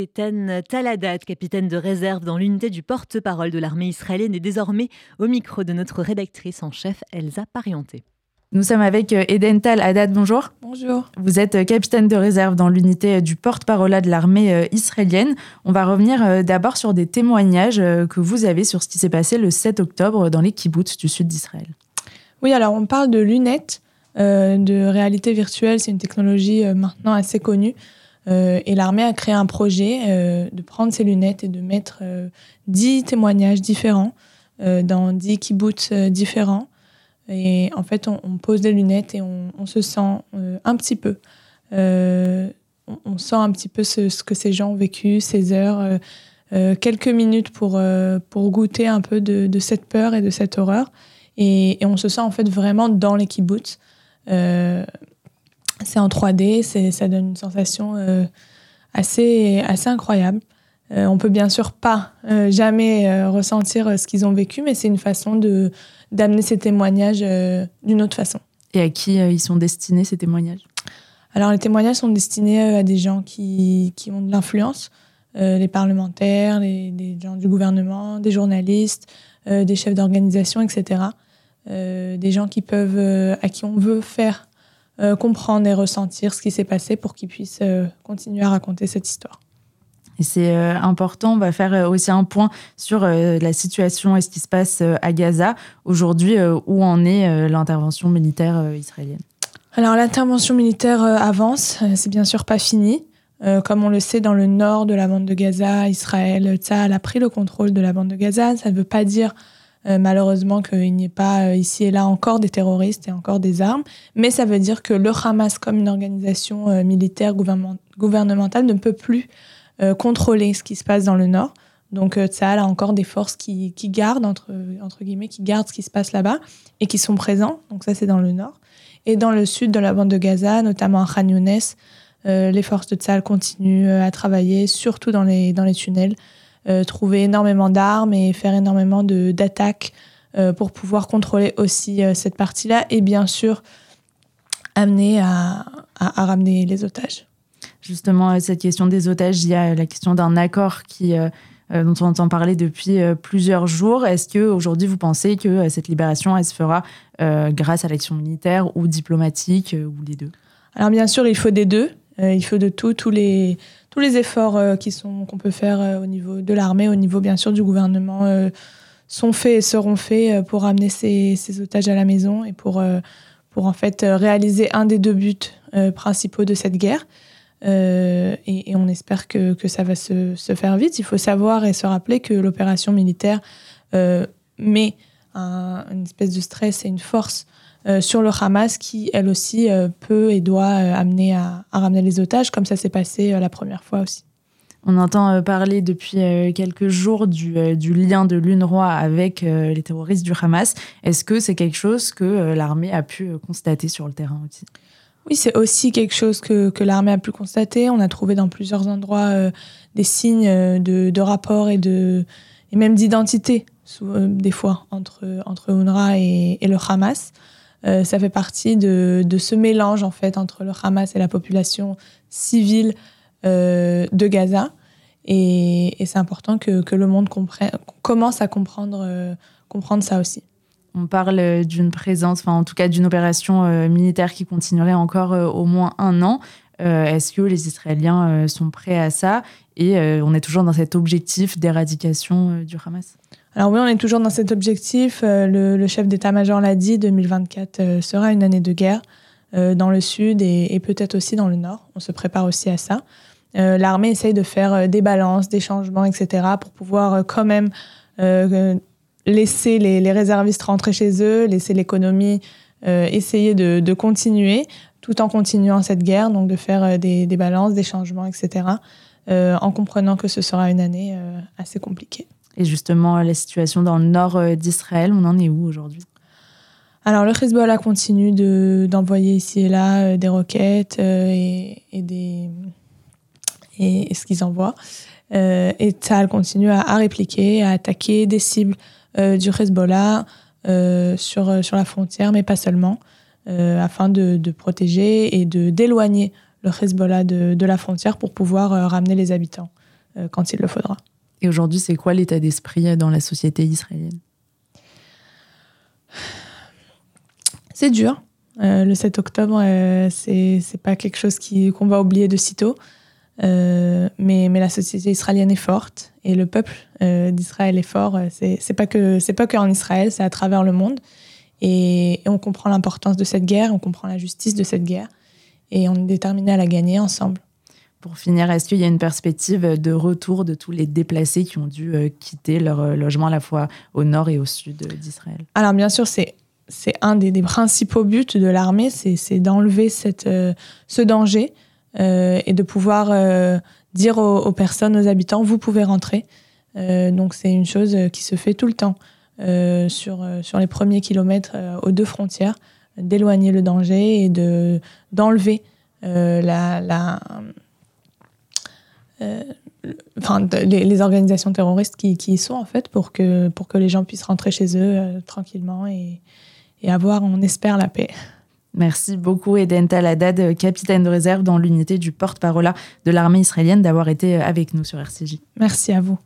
Capitaine Taladat, capitaine de réserve dans l'unité du porte-parole de l'armée israélienne, est désormais au micro de notre rédactrice en chef Elsa Parienté. Nous sommes avec euh, Eden Tal bonjour. Bonjour. Vous êtes euh, capitaine de réserve dans l'unité euh, du porte-parole de l'armée israélienne. On va revenir d'abord sur des témoignages que vous avez sur ce qui s'est passé le 7 octobre dans les kibbutz du sud d'Israël. Oui, alors on parle de lunettes de réalité virtuelle. C'est une technologie maintenant assez connue euh, et l'armée a créé un projet euh, de prendre ces lunettes et de mettre euh, dix témoignages différents dans dix kibbutz différents. Et en fait, on, pose des lunettes et on, se sent un petit peu. On, sent un petit peu ce, que ces gens ont vécu, ces heures, quelques minutes pour, pour goûter un peu de, cette peur et de cette horreur. Et, on se sent en fait vraiment dans les kibbutz. C'est en 3D, ça donne une sensation euh, assez, assez incroyable. Euh, on peut bien sûr pas euh, jamais ressentir ce qu'ils ont vécu, mais c'est une façon de d'amener ces témoignages d'une autre façon. Et à qui ils sont destinés ces témoignages? Alors les témoignages sont destinés à des gens qui, qui ont de l'influence, les parlementaires, les, les, gens du gouvernement, des journalistes, des chefs d'organisation, etc. des gens qui peuvent, à qui on veut faire euh, comprendre et ressentir ce qui s'est passé pour qu'ils puissent euh, continuer à raconter cette histoire. Et c'est euh, important, on va faire aussi un point sur la situation et ce qui se passe à Gaza aujourd'hui, où en est l'intervention militaire israélienne. Alors l'intervention militaire avance, c'est bien sûr pas fini. comme on le sait, dans le nord de la bande de Gaza, Israël, a pris le contrôle de la bande de Gaza. Ça ne veut pas dire euh, malheureusement qu'il n'y ait pas euh, ici et là encore des terroristes et encore des armes, mais ça veut dire que le Hamas, comme une organisation euh, militaire gouvernementale, ne peut plus contrôler ce qui se passe dans le nord. Donc ça a encore des forces qui, gardent, entre, guillemets, qui gardent ce qui se passe là-bas et qui sont présents. Donc ça, c'est dans le nord. Et dans le sud de la bande de Gaza, notamment à Khan Younes, les forces de Tzal continuent à travailler, surtout dans les, tunnels, trouver énormément d'armes et faire énormément d'attaques euh, pour pouvoir contrôler aussi euh, cette partie-là et bien sûr amener à, ramener les otages. Justement, cette question des otages, il y a la question d'un accord qui, dont on entend parler depuis plusieurs jours. Est-ce que aujourd'hui vous pensez que cette libération, elle se fera grâce à l'action militaire ou diplomatique ou les deux? Alors bien sûr, il faut des deux. il faut de tout. Tous les, tous les efforts euh, qui sont qu'on peut faire euh, au niveau de l'armée, au niveau bien sûr du gouvernement, euh, sont faits et seront faits pour amener ces, otages à la maison et pour, pour en fait réaliser un des deux buts principaux de cette guerre. Et, on espère que, ça va se, faire vite. Il faut savoir et se rappeler que l'opération militaire met un, une espèce de stress et une force euh, sur le Hamas qui, elle aussi, euh, peut et doit euh, amener à, ramener les otages, comme ça s'est passé la première fois aussi. On entend parler depuis quelques jours du, lien de l'UNRWA avec les terroristes du Hamas. Est-ce que c'est quelque chose que l'armée a pu constater sur le terrain aussi? Oui, c'est aussi quelque chose que, l'armée a pu constater. On a trouvé dans plusieurs endroits des signes de, de rapport et, de, et même d'identité, des fois, entre, entre UNRWA et le Hamas. Euh, ça fait partie de, ce mélange en fait entre le Hamas et la population civile euh, de Gaza. Et, c'est important que, le monde commence à comprendre, euh, comprendre ça aussi. On parle d'une présence, enfin en tout cas d'une opération militaire qui continuerait encore au moins un an. Est-ce que les Israéliens sont prêts à ça? Et on est toujours dans cet objectif d'éradication du Hamas? Alors oui, on est toujours dans cet objectif. Euh, le, chef d'état-major l'a dit, 2024 euh, sera une année de guerre euh, dans le sud et, peut-être aussi dans le nord. On se prépare aussi à ça. L'armée essaye de faire des balances, des changements, etc. pour pouvoir quand même laisser les, réservistes rentrer chez eux, laisser l'économie essayer de, continuer tout en continuant cette guerre, donc de faire des, des balances, des changements, etc. en comprenant que ce sera une année assez compliquée. Et justement, la situation dans le nord euh, d'Israël, on en est où aujourd'hui? Alors le Hezbollah continue d'envoyer ici et là euh, des roquettes euh, et, ce qu'ils envoient. et Tzal continue à, répliquer, à attaquer des cibles du Hezbollah sur, sur la frontière, mais pas seulement, afin de, de, protéger et d'éloigner le Hezbollah de, de, la frontière pour pouvoir ramener les habitants quand il le faudra. Et aujourd'hui, c'est quoi l'état d'esprit dans la société israélienne? C'est dur. le 7 octobre, c'est pas quelque chose qu'on va oublier de sitôt. Euh, mais, mais, la société israélienne est forte et le peuple euh, d'Israël est fort. C'est pas que c'est pas qu'en Israël, c'est à travers le monde. Et, on comprend l'importance de cette guerre, on comprend la justice de cette guerre, et on est déterminé à la gagner ensemble. Pour finir, est-ce qu'il y a une perspective de retour de tous les déplacés qui ont dû euh, quitter leur logement à la fois au nord et au sud d'Israël? Alors bien sûr, c'est c'est un des, principaux buts de l'armée, c'est d'enlever cette ce danger euh, et de pouvoir euh, dire aux, personnes, aux habitants, vous pouvez rentrer. Euh, donc c'est une chose qui se fait tout le temps sur, sur les premiers kilomètres aux deux frontières, d'éloigner le danger et de d'enlever la, la enfin, les, les, organisations terroristes qui, qui, y sont en fait pour que, pour que les gens puissent rentrer chez eux tranquillement et, et avoir, on espère, la paix. Merci beaucoup Eden Taladad, capitaine de réserve dans l'unité du porte-parole de l'armée israélienne, d'avoir été avec nous sur RCJ. Merci à vous.